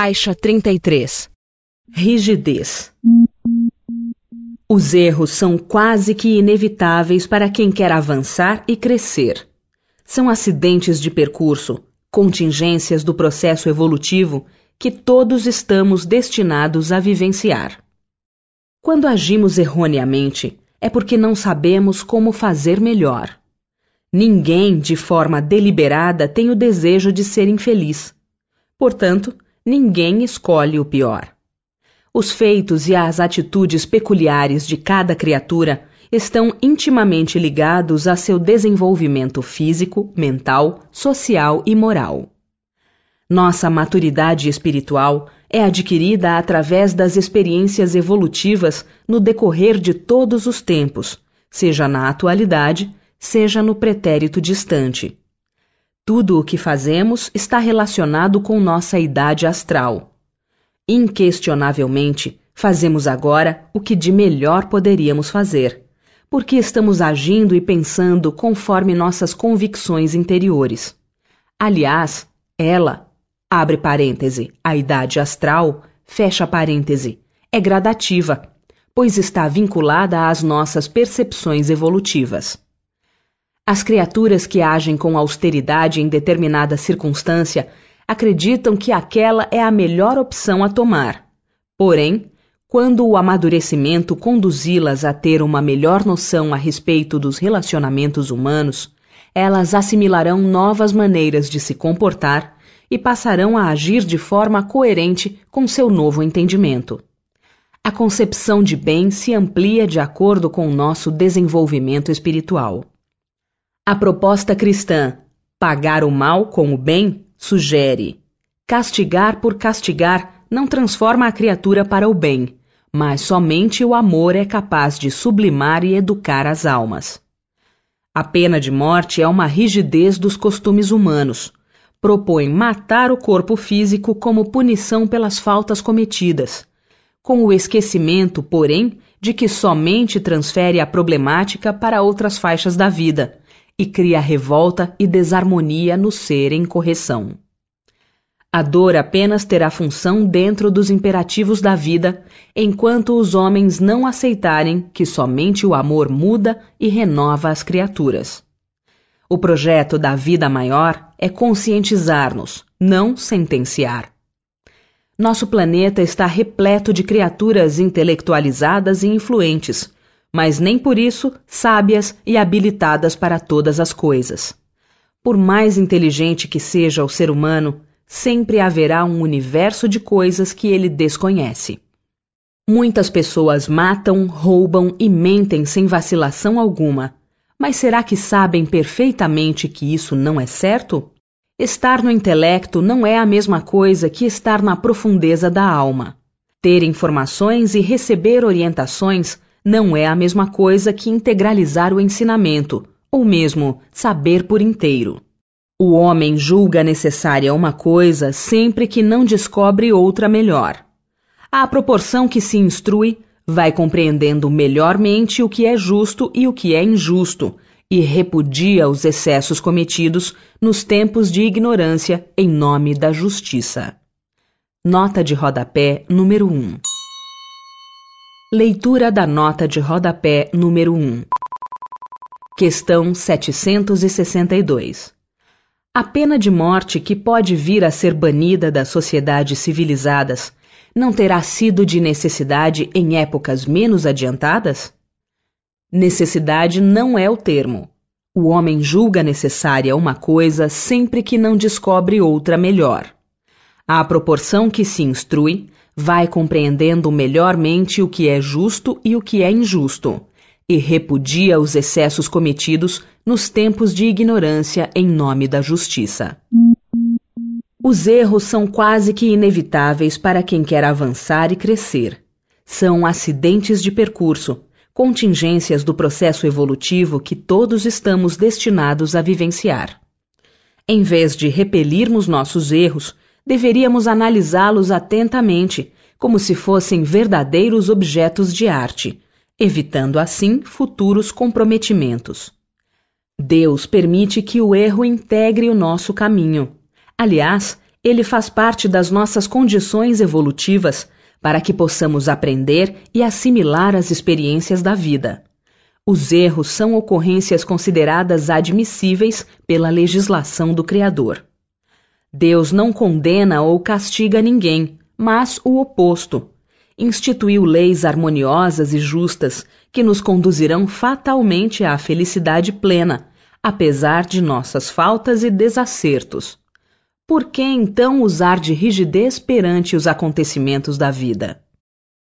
Faixa 33 Rigidez Os erros são quase que inevitáveis para quem quer avançar e crescer. São acidentes de percurso, contingências do processo evolutivo que todos estamos destinados a vivenciar. Quando agimos erroneamente, é porque não sabemos como fazer melhor. Ninguém, de forma deliberada, tem o desejo de ser infeliz. Portanto, ninguém escolhe o pior. Os feitos e as atitudes peculiares de cada criatura estão intimamente ligados a seu desenvolvimento físico, mental, social e moral. Nossa maturidade espiritual é adquirida através das experiências evolutivas no decorrer de todos os tempos, seja na atualidade, seja no pretérito distante. Tudo o que fazemos está relacionado com nossa idade astral. Inquestionavelmente, fazemos agora o que de melhor poderíamos fazer, porque estamos agindo e pensando conforme nossas convicções interiores. Aliás, ela, abre parêntese, a idade astral, fecha parêntese, é gradativa, pois está vinculada às nossas percepções evolutivas. As criaturas que agem com austeridade em determinada circunstância acreditam que aquela é a melhor opção a tomar. Porém, quando o amadurecimento conduzi-las a ter uma melhor noção a respeito dos relacionamentos humanos, elas assimilarão novas maneiras de se comportar e passarão a agir de forma coerente com seu novo entendimento. A concepção de bem se amplia de acordo com o nosso desenvolvimento espiritual. A proposta cristã, pagar o mal com o bem, sugere: castigar por castigar não transforma a criatura para o bem, mas somente o amor é capaz de sublimar e educar as almas. A pena de morte é uma rigidez dos costumes humanos. Propõe matar o corpo físico como punição pelas faltas cometidas, com o esquecimento, porém, de que somente transfere a problemática para outras faixas da vida e cria revolta e desarmonia no ser em correção. A dor apenas terá função dentro dos imperativos da vida, enquanto os homens não aceitarem que somente o amor muda e renova as criaturas. O projeto da vida maior é conscientizar-nos, não sentenciar. Nosso planeta está repleto de criaturas intelectualizadas e influentes, mas nem por isso sábias e habilitadas para todas as coisas. Por mais inteligente que seja o ser humano, sempre haverá um universo de coisas que ele desconhece. Muitas pessoas matam, roubam e mentem sem vacilação alguma, mas será que sabem perfeitamente que isso não é certo? Estar no intelecto não é a mesma coisa que estar na profundeza da alma. Ter informações e receber orientações não é a mesma coisa que integralizar o ensinamento, ou mesmo saber por inteiro. O homem julga necessária uma coisa sempre que não descobre outra melhor. À proporção que se instrui, vai compreendendo melhormente o que é justo e o que é injusto, e repudia os excessos cometidos nos tempos de ignorância em nome da justiça. Nota de rodapé número 1 Leitura da nota de rodapé número 1. Questão 762. A pena de morte que pode vir a ser banida das sociedades civilizadas não terá sido de necessidade em épocas menos adiantadas? Necessidade não é o termo. O homem julga necessária uma coisa sempre que não descobre outra melhor. À proporção que se instrui, vai compreendendo melhormente o que é justo e o que é injusto, e repudia os excessos cometidos nos tempos de ignorância em nome da justiça. Os erros são quase que inevitáveis para quem quer avançar e crescer. São acidentes de percurso, contingências do processo evolutivo que todos estamos destinados a vivenciar. Em vez de repelirmos nossos erros, deveríamos analisá-los atentamente, como se fossem verdadeiros objetos de arte, evitando assim futuros comprometimentos. Deus permite que o erro integre o nosso caminho. Aliás, Ele faz parte das nossas condições evolutivas para que possamos aprender e assimilar as experiências da vida. Os erros são ocorrências consideradas admissíveis pela legislação do Criador. Deus não condena ou castiga ninguém, mas o oposto. Instituiu leis harmoniosas e justas que nos conduzirão fatalmente à felicidade plena, apesar de nossas faltas e desacertos. Por que então usar de rigidez perante os acontecimentos da vida?